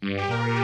Mm-hmm.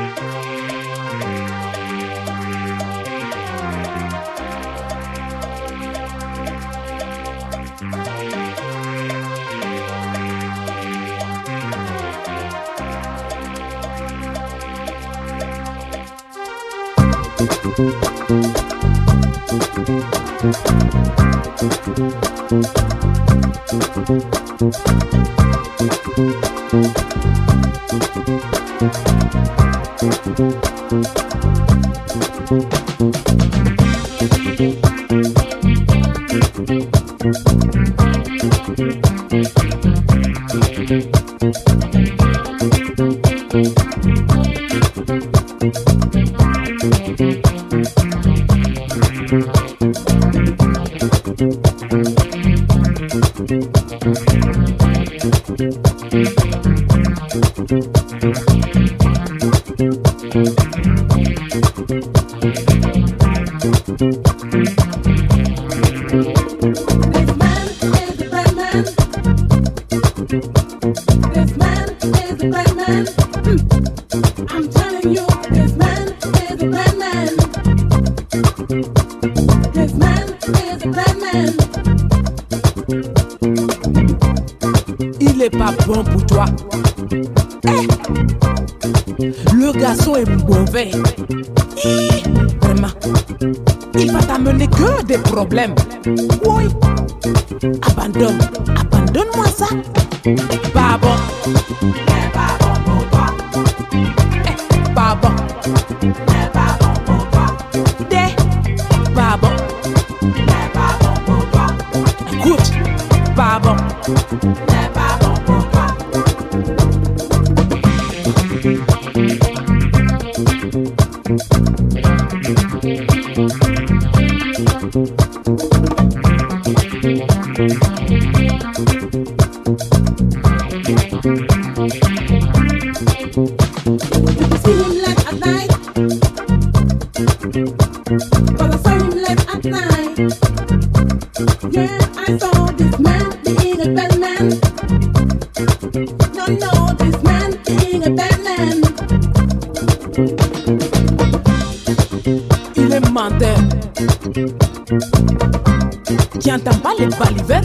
J'entends pas les balivers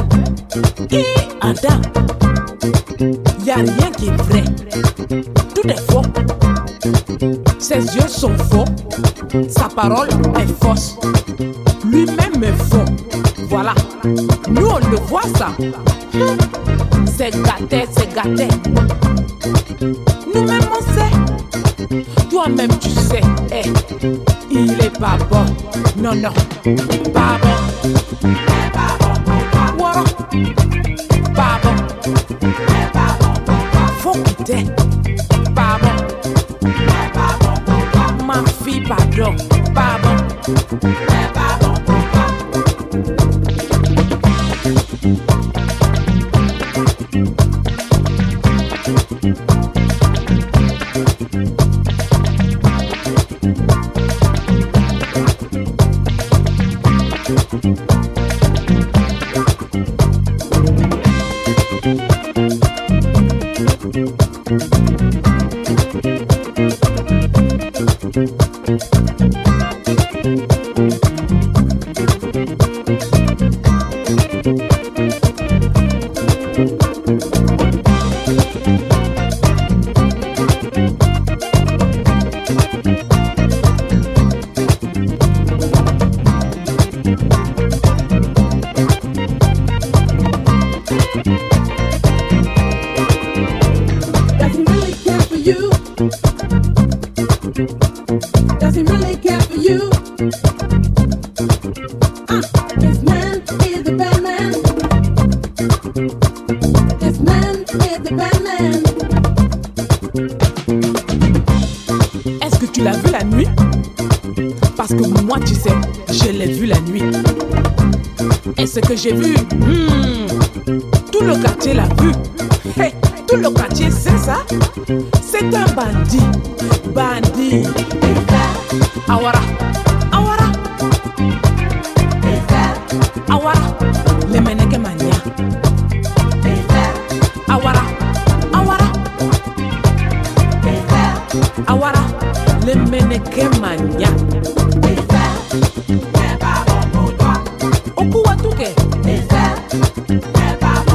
qui entend. Y a rien qui est vrai, tout est faux. Ses yeux sont faux, sa parole est fausse. Lui-même est faux, voilà. Nous on le voit ça. C'est gâté, c'est gâté. Nous-mêmes on sait. Toi-même, tu sais, hey, il est pas bon. Non, non, pas bon. Il est pas bon. Pas bon. Il est pas. Faut quitter. Pas bon. Il est pas bon. Ma fille, pardon. Pas bon. Il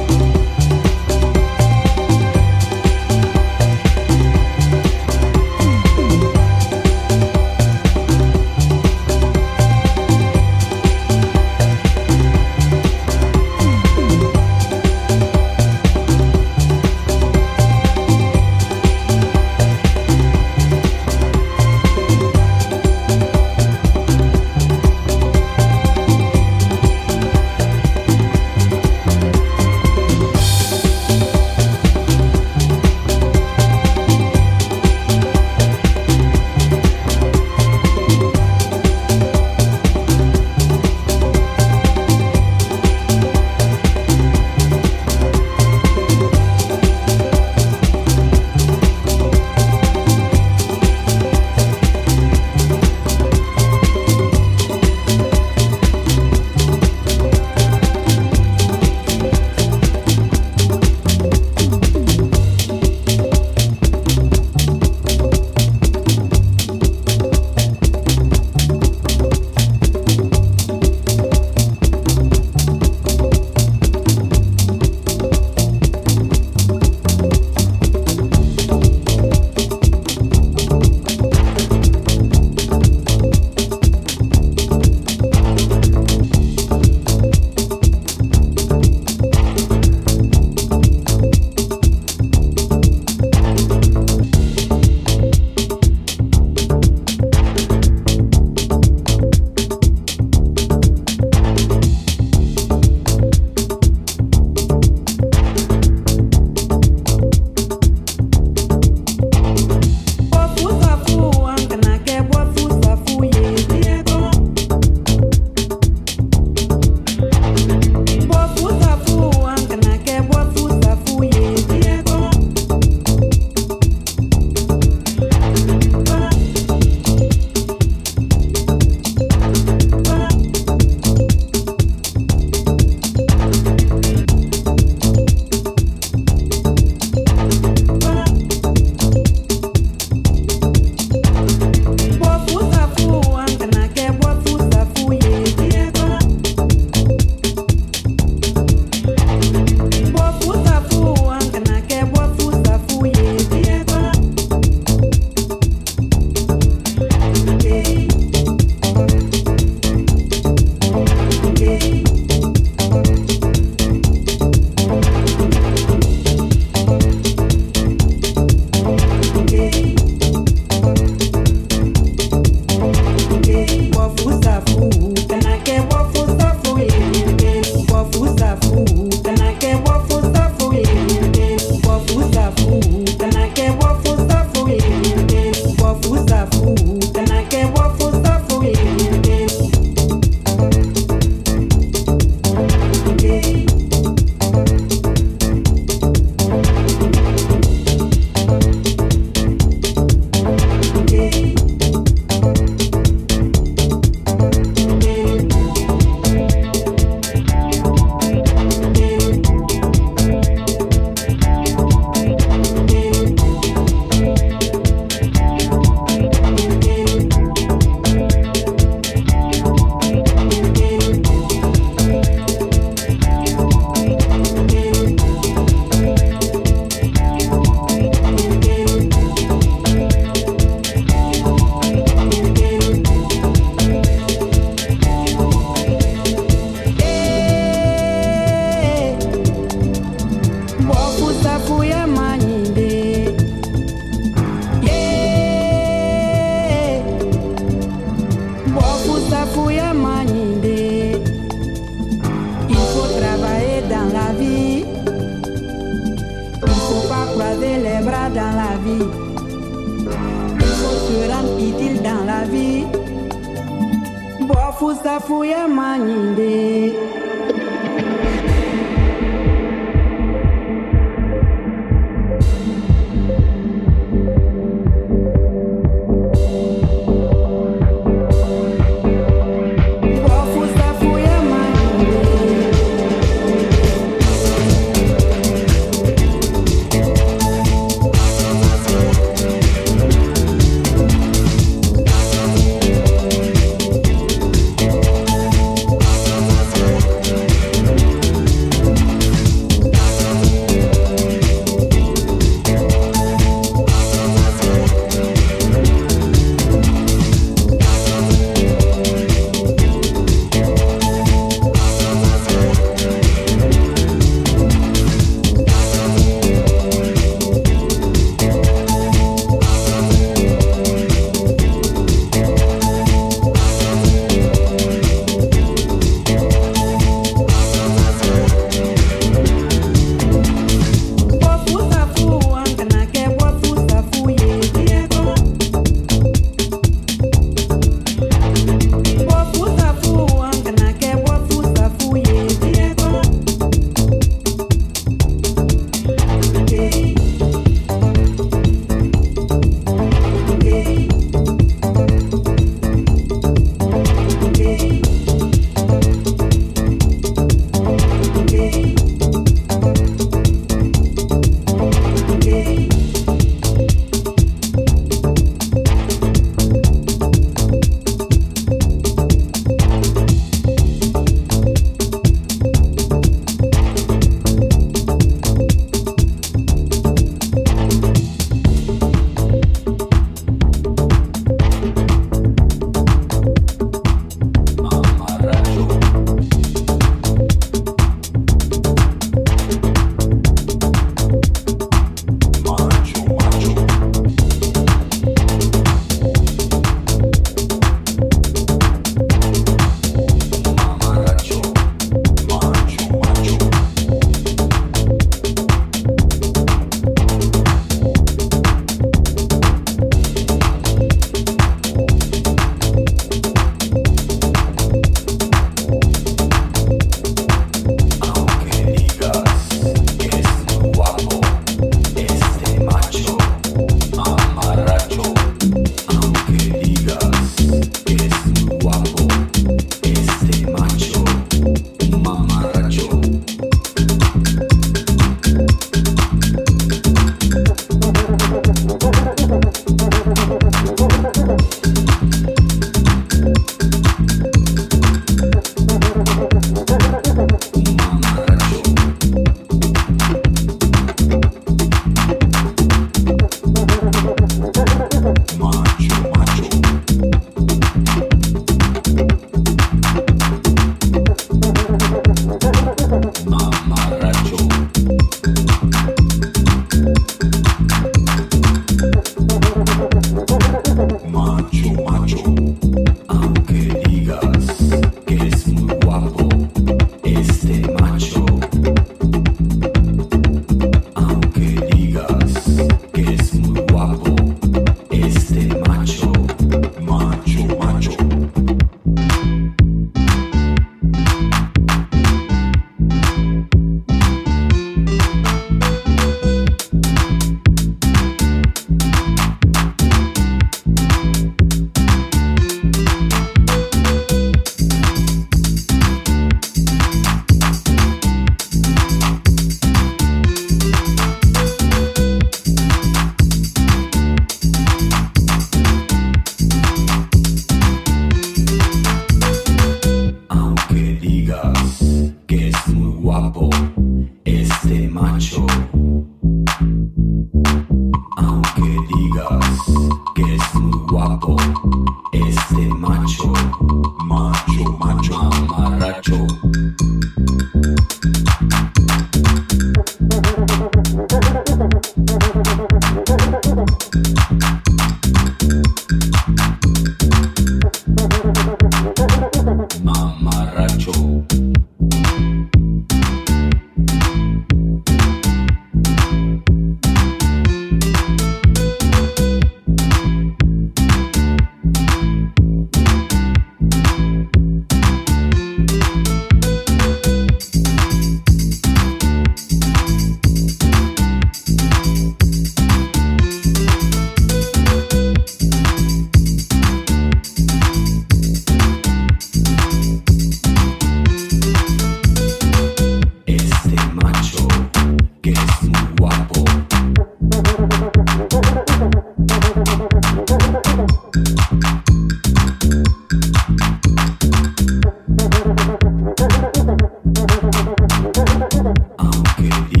community.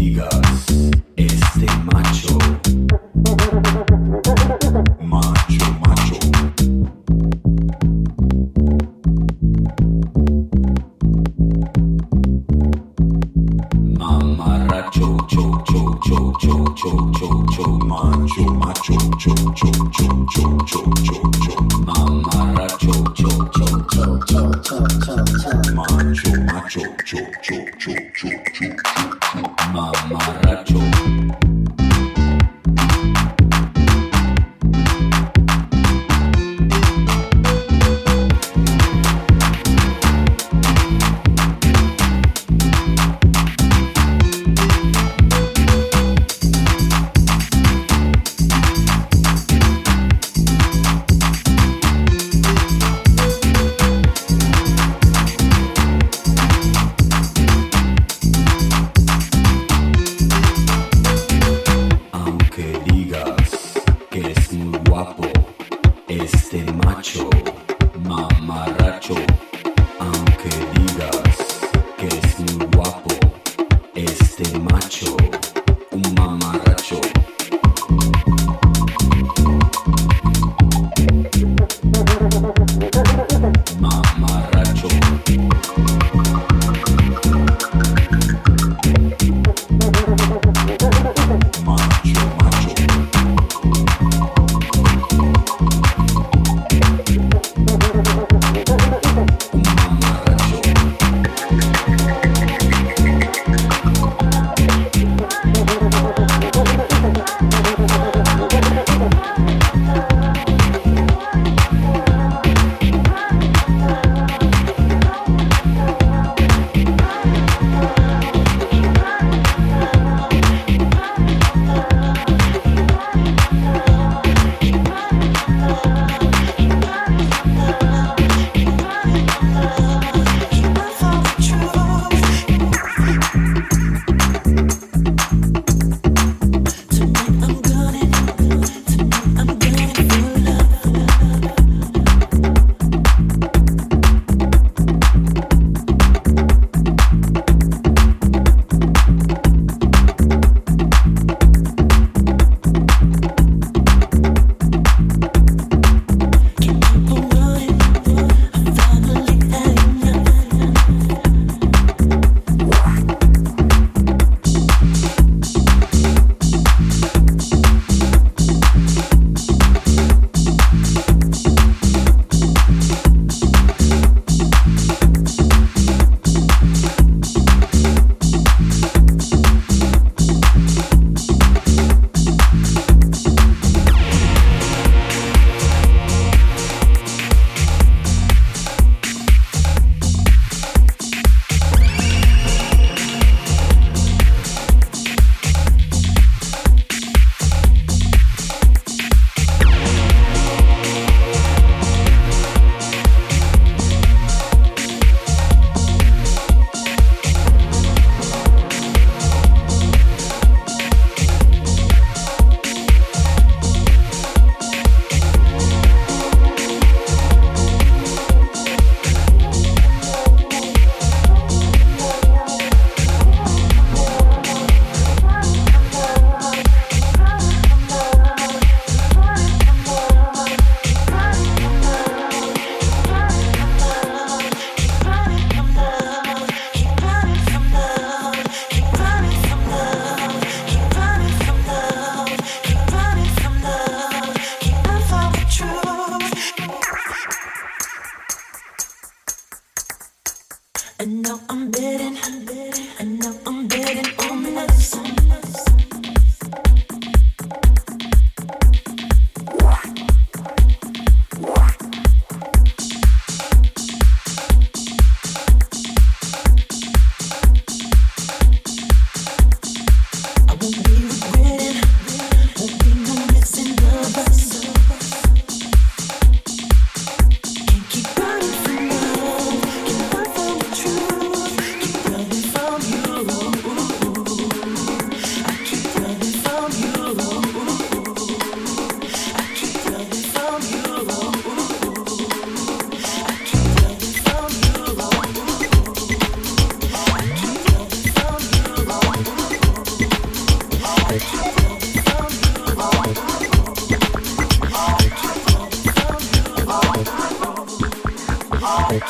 Oh.